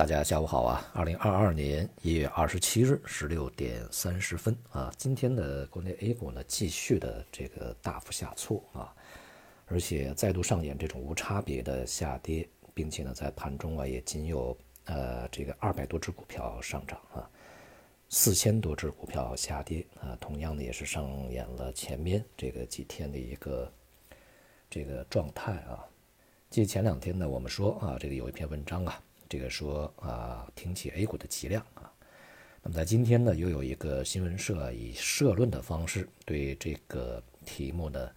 大家下午好啊！二零二二年一月二十七日十六点三十分啊，今天的国内 A 股呢继续的这个大幅下挫啊，而且再度上演这种无差别的下跌，并且呢在盘中啊也仅有呃这个二百多只股票上涨啊，四千多只股票下跌啊，同样的也是上演了前面这个几天的一个这个状态啊。记前两天呢我们说啊，这个有一篇文章啊。这个说啊，挺起 A 股的脊梁啊。那么在今天呢，又有一个新闻社以社论的方式对这个题目呢，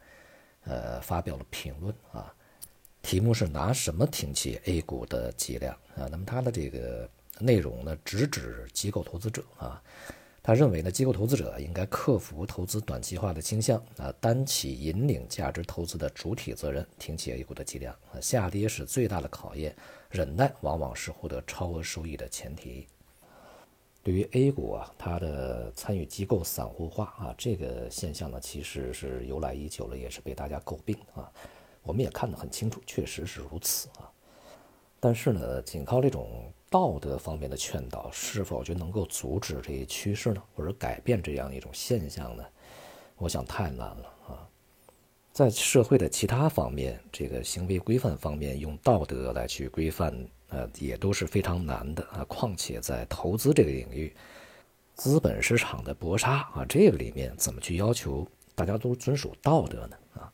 呃，发表了评论啊。题目是拿什么挺起 A 股的脊梁啊？那么它的这个内容呢，直指机构投资者啊。他认为呢，机构投资者应该克服投资短期化的倾向啊，担起引领价值投资的主体责任，挺起 A 股的脊梁啊。下跌是最大的考验，忍耐往往是获得超额收益的前提。对于 A 股啊，它的参与机构散户化啊，这个现象呢，其实是由来已久了，也是被大家诟病啊。我们也看得很清楚，确实是如此啊。但是呢，仅靠这种道德方面的劝导，是否就能够阻止这一趋势呢？或者改变这样一种现象呢？我想太难了啊！在社会的其他方面，这个行为规范方面，用道德来去规范，呃，也都是非常难的啊。况且在投资这个领域，资本市场的搏杀啊，这个里面怎么去要求大家都遵守道德呢？啊？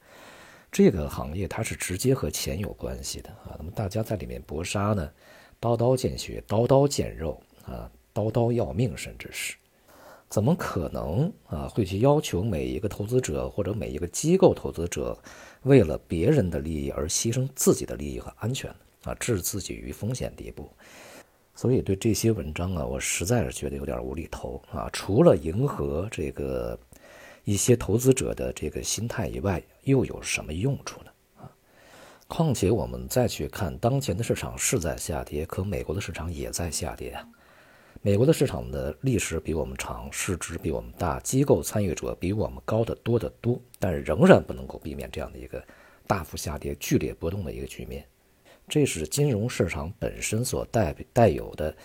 这个行业它是直接和钱有关系的啊，那么大家在里面搏杀呢，刀刀见血，刀刀见肉啊，刀刀要命，甚至是，怎么可能啊会去要求每一个投资者或者每一个机构投资者为了别人的利益而牺牲自己的利益和安全啊，置自己于风险地步？所以对这些文章啊，我实在是觉得有点无厘头啊，除了迎合这个。一些投资者的这个心态以外，又有什么用处呢？况且我们再去看当前的市场是在下跌，可美国的市场也在下跌啊。美国的市场的历史比我们长，市值比我们大，机构参与者比我们高得多得多，但仍然不能够避免这样的一个大幅下跌、剧烈波动的一个局面。这是金融市场本身所带带有的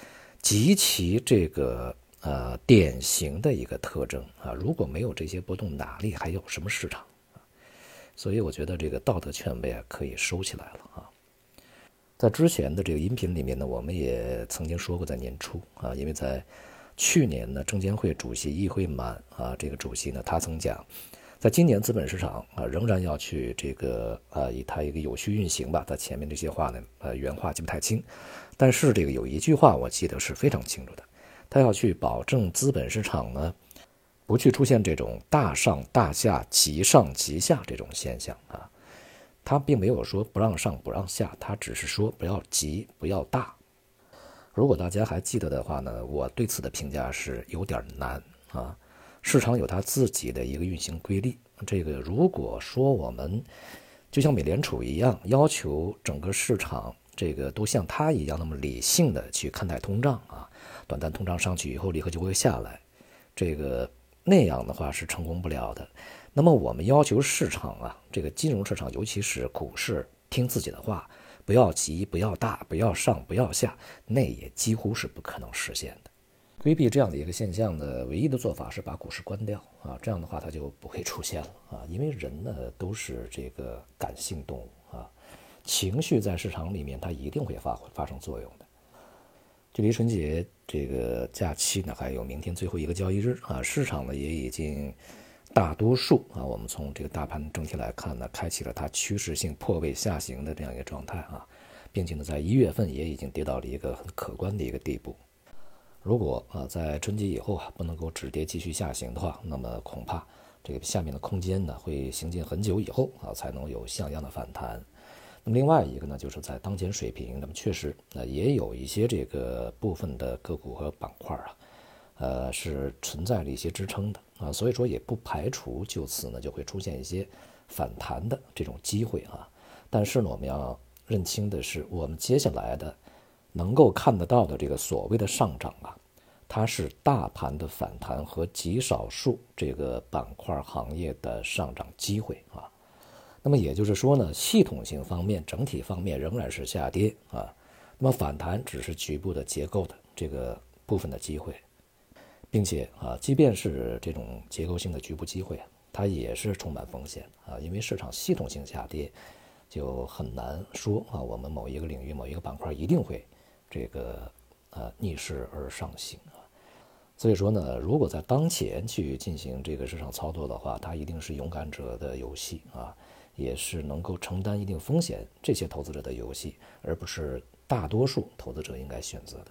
极其这个。呃，典型的一个特征啊，如果没有这些波动，哪里还有什么市场？所以我觉得这个道德劝慰啊，可以收起来了啊。在之前的这个音频里面呢，我们也曾经说过，在年初啊，因为在去年呢，证监会主席易会满啊，这个主席呢，他曾讲，在今年资本市场啊，仍然要去这个啊，以他一个有序运行吧。他前面这些话呢，呃，原话记不太清，但是这个有一句话我记得是非常清楚的。他要去保证资本市场呢，不去出现这种大上大下、急上急下这种现象啊。他并没有说不让上不让下，他只是说不要急不要大。如果大家还记得的话呢，我对此的评价是有点难啊。市场有它自己的一个运行规律。这个如果说我们就像美联储一样，要求整个市场这个都像它一样那么理性的去看待通胀啊。短暂通胀上去以后，立刻就会下来，这个那样的话是成功不了的。那么我们要求市场啊，这个金融市场，尤其是股市，听自己的话，不要急，不要大，不要上，不要下，那也几乎是不可能实现的。规避这样的一个现象的唯一的做法是把股市关掉啊，这样的话它就不会出现了啊。因为人呢都是这个感性动物啊，情绪在市场里面它一定会发发生作用的。距离春节这个假期呢，还有明天最后一个交易日啊，市场呢也已经大多数啊，我们从这个大盘整体来看呢，开启了它趋势性破位下行的这样一个状态啊，并且呢，在一月份也已经跌到了一个很可观的一个地步。如果啊，在春节以后啊，不能够止跌继续下行的话，那么恐怕这个下面的空间呢，会行进很久以后啊，才能有像样的反弹。另外一个呢，就是在当前水平，那么确实，那也有一些这个部分的个股和板块啊，呃，是存在了一些支撑的啊，所以说也不排除就此呢就会出现一些反弹的这种机会啊。但是呢，我们要认清的是，我们接下来的能够看得到的这个所谓的上涨啊，它是大盘的反弹和极少数这个板块行业的上涨机会啊。那么也就是说呢，系统性方面、整体方面仍然是下跌啊，那么反弹只是局部的结构的这个部分的机会，并且啊，即便是这种结构性的局部机会，它也是充满风险啊，因为市场系统性下跌，就很难说啊，我们某一个领域某一个板块一定会这个呃逆势而上行啊。所以说呢，如果在当前去进行这个市场操作的话，它一定是勇敢者的游戏啊，也是能够承担一定风险这些投资者的游戏，而不是大多数投资者应该选择的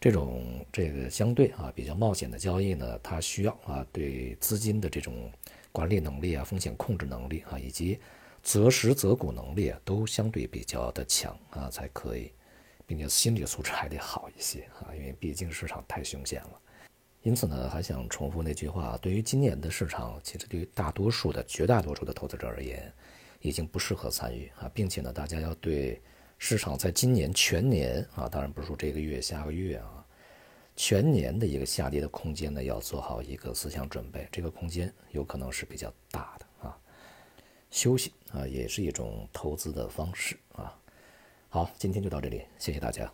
这种这个相对啊比较冒险的交易呢。它需要啊对资金的这种管理能力啊、风险控制能力啊，以及择时择股能力啊，都相对比较的强啊才可以，并且心理素质还得好一些啊，因为毕竟市场太凶险了。因此呢，还想重复那句话：对于今年的市场，其实对于大多数的、绝大多数的投资者而言，已经不适合参与啊，并且呢，大家要对市场在今年全年啊，当然不是说这个月、下个月啊，全年的一个下跌的空间呢，要做好一个思想准备。这个空间有可能是比较大的啊。休息啊，也是一种投资的方式啊。好，今天就到这里，谢谢大家。